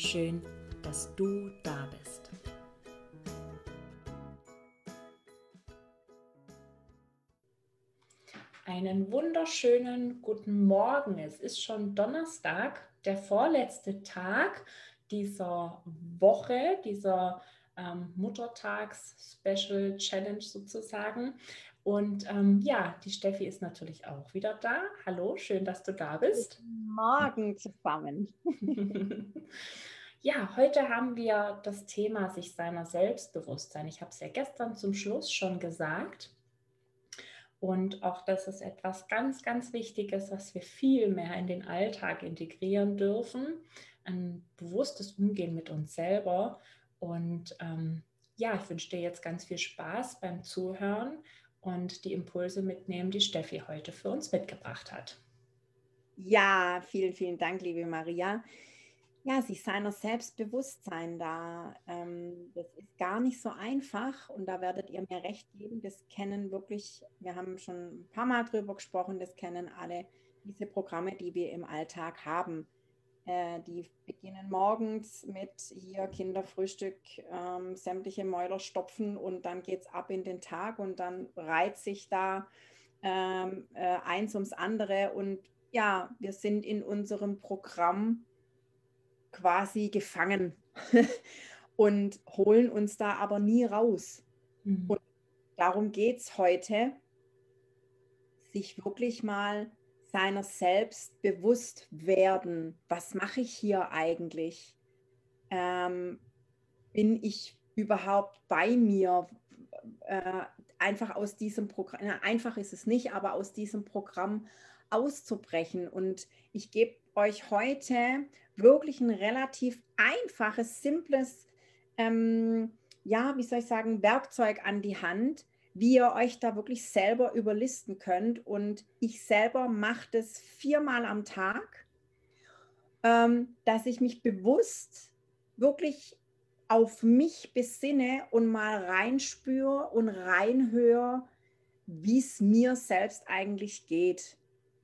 Schön, dass du da bist. Einen wunderschönen guten Morgen. Es ist schon Donnerstag, der vorletzte Tag dieser Woche, dieser ähm, Muttertags-Special Challenge sozusagen. Und ähm, ja, die Steffi ist natürlich auch wieder da. Hallo, schön, dass du da bist. Guten Morgen zusammen. ja, heute haben wir das Thema sich seiner Selbstbewusstsein. Ich habe es ja gestern zum Schluss schon gesagt. Und auch das ist etwas ganz, ganz Wichtiges, was wir viel mehr in den Alltag integrieren dürfen. Ein bewusstes Umgehen mit uns selber. Und ähm, ja, ich wünsche dir jetzt ganz viel Spaß beim Zuhören und die Impulse mitnehmen, die Steffi heute für uns mitgebracht hat. Ja, vielen, vielen Dank, liebe Maria. Ja, sich seiner Selbstbewusstsein da, ähm, das ist gar nicht so einfach und da werdet ihr mir recht geben. Das kennen wirklich, wir haben schon ein paar Mal drüber gesprochen, das kennen alle diese Programme, die wir im Alltag haben. Äh, die beginnen morgens mit hier Kinderfrühstück, ähm, sämtliche Mäuler stopfen und dann geht es ab in den Tag und dann reiht sich da ähm, äh, eins ums andere und ja, wir sind in unserem Programm quasi gefangen und holen uns da aber nie raus. Mhm. Und darum geht es heute, sich wirklich mal seiner selbst bewusst werden. Was mache ich hier eigentlich? Ähm, bin ich überhaupt bei mir? Äh, einfach aus diesem Programm, na, einfach ist es nicht, aber aus diesem Programm auszubrechen. Und ich gebe euch heute wirklich ein relativ einfaches, simples, ähm, ja, wie soll ich sagen, Werkzeug an die Hand, wie ihr euch da wirklich selber überlisten könnt. Und ich selber mache das viermal am Tag, ähm, dass ich mich bewusst wirklich auf mich besinne und mal reinspüre und reinhöre, wie es mir selbst eigentlich geht.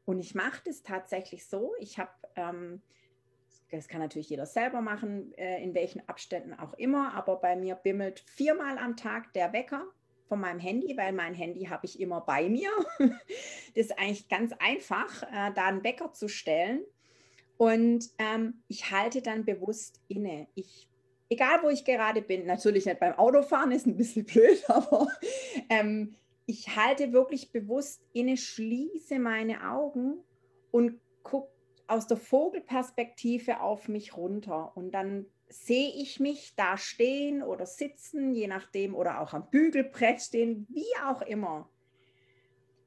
Und ich mache das tatsächlich so. Ich habe, ähm, das kann natürlich jeder selber machen, äh, in welchen Abständen auch immer, aber bei mir bimmelt viermal am Tag der Wecker von meinem Handy, weil mein Handy habe ich immer bei mir. das ist eigentlich ganz einfach, äh, da einen Wecker zu stellen. Und ähm, ich halte dann bewusst inne. Ich, egal wo ich gerade bin, natürlich nicht beim Autofahren, ist ein bisschen blöd, aber ähm, ich halte wirklich bewusst inne, schließe meine Augen und gucke aus der Vogelperspektive auf mich runter. Und dann sehe ich mich da stehen oder sitzen, je nachdem, oder auch am Bügelbrett stehen, wie auch immer.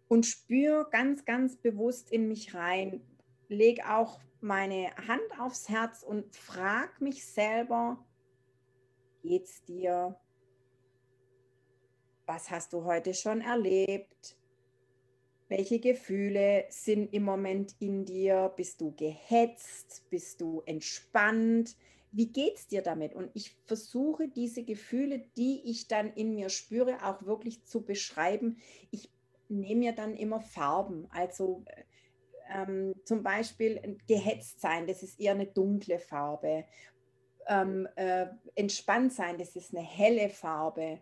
Und spüre ganz, ganz bewusst in mich rein, lege auch meine Hand aufs Herz und frage mich selber, geht's dir? Was hast du heute schon erlebt? Welche Gefühle sind im Moment in dir? Bist du gehetzt? Bist du entspannt? Wie geht es dir damit? Und ich versuche diese Gefühle, die ich dann in mir spüre, auch wirklich zu beschreiben. Ich nehme mir dann immer Farben. Also ähm, zum Beispiel gehetzt sein, das ist eher eine dunkle Farbe. Ähm, äh, entspannt sein, das ist eine helle Farbe.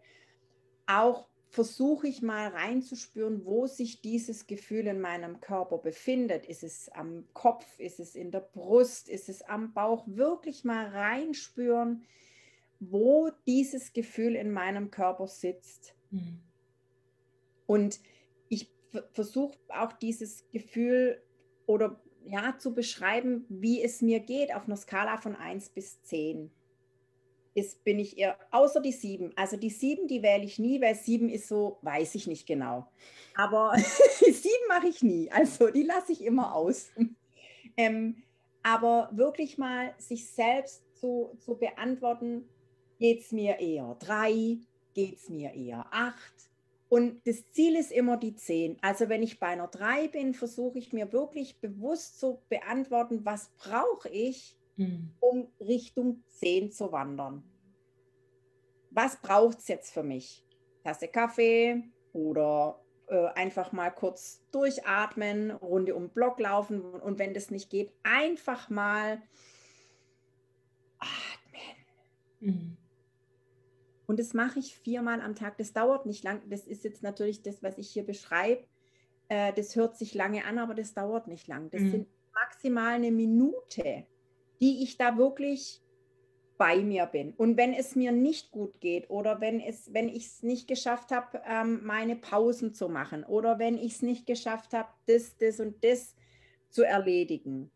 Auch versuche ich mal reinzuspüren, wo sich dieses Gefühl in meinem Körper befindet. Ist es am Kopf, ist es in der Brust, ist es am Bauch? Wirklich mal reinspüren, wo dieses Gefühl in meinem Körper sitzt. Mhm. Und ich versuche auch dieses Gefühl oder ja zu beschreiben, wie es mir geht auf einer Skala von 1 bis 10 ist, bin ich eher, außer die sieben. Also die sieben, die wähle ich nie, weil sieben ist so, weiß ich nicht genau. Aber sieben mache ich nie. Also die lasse ich immer aus. Ähm, aber wirklich mal sich selbst zu, zu beantworten, geht es mir eher drei, geht es mir eher acht. Und das Ziel ist immer die zehn. Also wenn ich bei einer drei bin, versuche ich mir wirklich bewusst zu beantworten, was brauche ich, mhm. um Richtung zehn zu wandern. Was braucht es jetzt für mich? Tasse Kaffee oder äh, einfach mal kurz durchatmen, Runde um den Block laufen und wenn das nicht geht, einfach mal atmen. Mhm. Und das mache ich viermal am Tag. Das dauert nicht lang. Das ist jetzt natürlich das, was ich hier beschreibe. Äh, das hört sich lange an, aber das dauert nicht lang. Das mhm. sind maximal eine Minute, die ich da wirklich bei mir bin. Und wenn es mir nicht gut geht oder wenn, es, wenn ich es nicht geschafft habe, ähm, meine Pausen zu machen oder wenn ich es nicht geschafft habe, das, das und das zu erledigen,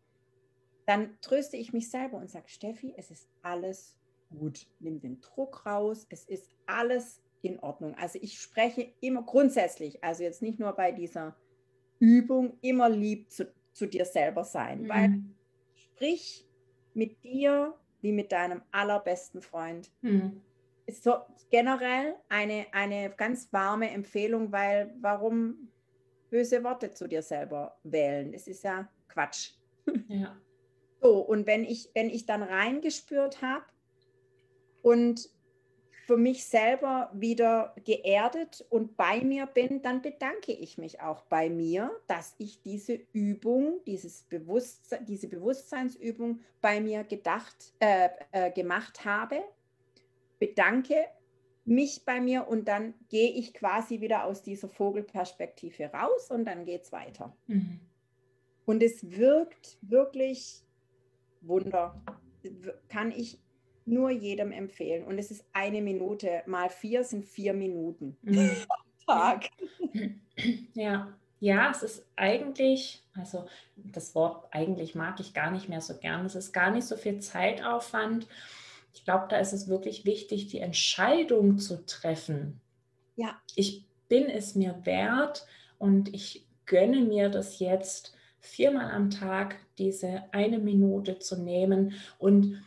dann tröste ich mich selber und sage, Steffi, es ist alles gut. Nimm den Druck raus, es ist alles in Ordnung. Also ich spreche immer grundsätzlich, also jetzt nicht nur bei dieser Übung, immer lieb zu, zu dir selber sein, mhm. weil sprich mit dir wie mit deinem allerbesten Freund. Mhm. Ist so generell eine, eine ganz warme Empfehlung, weil warum böse Worte zu dir selber wählen? Es ist ja Quatsch. Ja. So, und wenn ich, wenn ich dann reingespürt habe und für mich selber wieder geerdet und bei mir bin, dann bedanke ich mich auch bei mir, dass ich diese Übung, dieses Bewusstsein, diese Bewusstseinsübung bei mir gedacht, äh, äh, gemacht habe. Bedanke mich bei mir und dann gehe ich quasi wieder aus dieser Vogelperspektive raus und dann geht es weiter. Mhm. Und es wirkt wirklich Wunder. Kann ich nur jedem empfehlen. Und es ist eine Minute, mal vier sind vier Minuten mhm. Tag. Ja. Ja, es ist eigentlich, also das Wort eigentlich mag ich gar nicht mehr so gern. Es ist gar nicht so viel Zeitaufwand. Ich glaube, da ist es wirklich wichtig, die Entscheidung zu treffen. Ja. Ich bin es mir wert und ich gönne mir das jetzt viermal am Tag, diese eine Minute zu nehmen und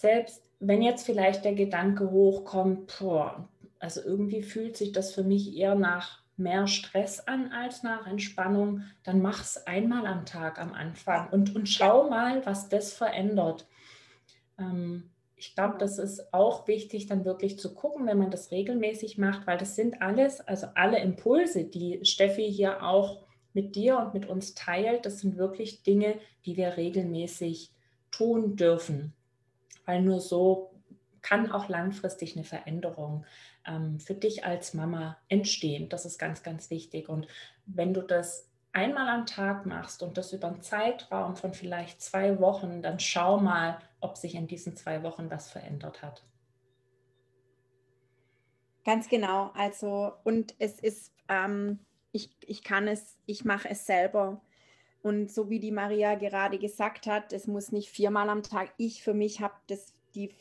selbst wenn jetzt vielleicht der Gedanke hochkommt, boah, also irgendwie fühlt sich das für mich eher nach mehr Stress an als nach Entspannung, dann mach es einmal am Tag am Anfang und, und schau mal, was das verändert. Ähm, ich glaube, das ist auch wichtig, dann wirklich zu gucken, wenn man das regelmäßig macht, weil das sind alles, also alle Impulse, die Steffi hier auch mit dir und mit uns teilt, das sind wirklich Dinge, die wir regelmäßig tun dürfen weil nur so kann auch langfristig eine Veränderung ähm, für dich als Mama entstehen. Das ist ganz, ganz wichtig. Und wenn du das einmal am Tag machst und das über einen Zeitraum von vielleicht zwei Wochen, dann schau mal, ob sich in diesen zwei Wochen was verändert hat. Ganz genau. Also, und es ist, ähm, ich, ich kann es, ich mache es selber. Und so wie die Maria gerade gesagt hat, es muss nicht viermal am Tag. Ich für mich habe die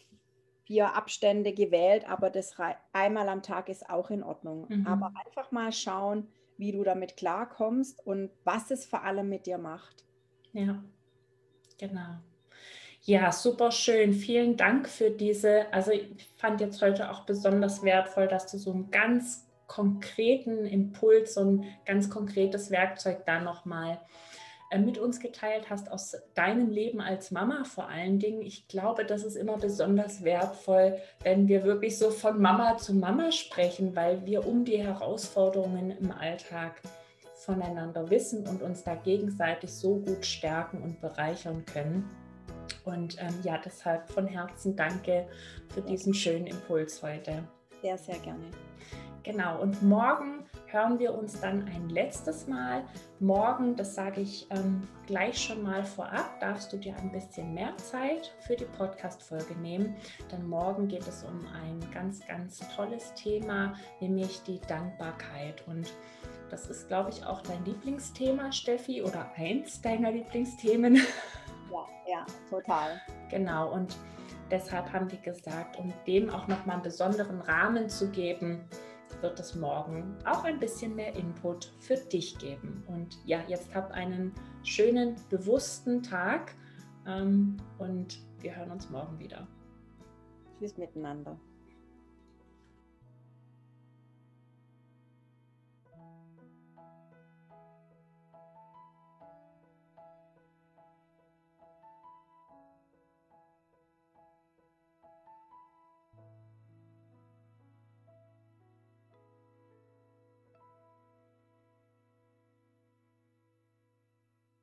vier Abstände gewählt, aber das einmal am Tag ist auch in Ordnung. Mhm. Aber einfach mal schauen, wie du damit klarkommst und was es vor allem mit dir macht. Ja, genau. Ja, super schön. Vielen Dank für diese. Also ich fand jetzt heute auch besonders wertvoll, dass du so einen ganz konkreten Impuls, so ein ganz konkretes Werkzeug da nochmal äh, mit uns geteilt hast aus deinem Leben als Mama vor allen Dingen. Ich glaube, das ist immer besonders wertvoll, wenn wir wirklich so von Mama zu Mama sprechen, weil wir um die Herausforderungen im Alltag voneinander wissen und uns da gegenseitig so gut stärken und bereichern können. Und ähm, ja, deshalb von Herzen danke für diesen schönen Impuls heute. Sehr, sehr gerne. Genau, und morgen hören wir uns dann ein letztes Mal. Morgen, das sage ich ähm, gleich schon mal vorab, darfst du dir ein bisschen mehr Zeit für die Podcast-Folge nehmen. Denn morgen geht es um ein ganz, ganz tolles Thema, nämlich die Dankbarkeit. Und das ist, glaube ich, auch dein Lieblingsthema, Steffi, oder eins deiner Lieblingsthemen. Ja, ja, total. Genau, und deshalb haben wir gesagt, um dem auch nochmal einen besonderen Rahmen zu geben, wird es morgen auch ein bisschen mehr Input für dich geben. Und ja, jetzt habt einen schönen, bewussten Tag ähm, und wir hören uns morgen wieder. Tschüss miteinander.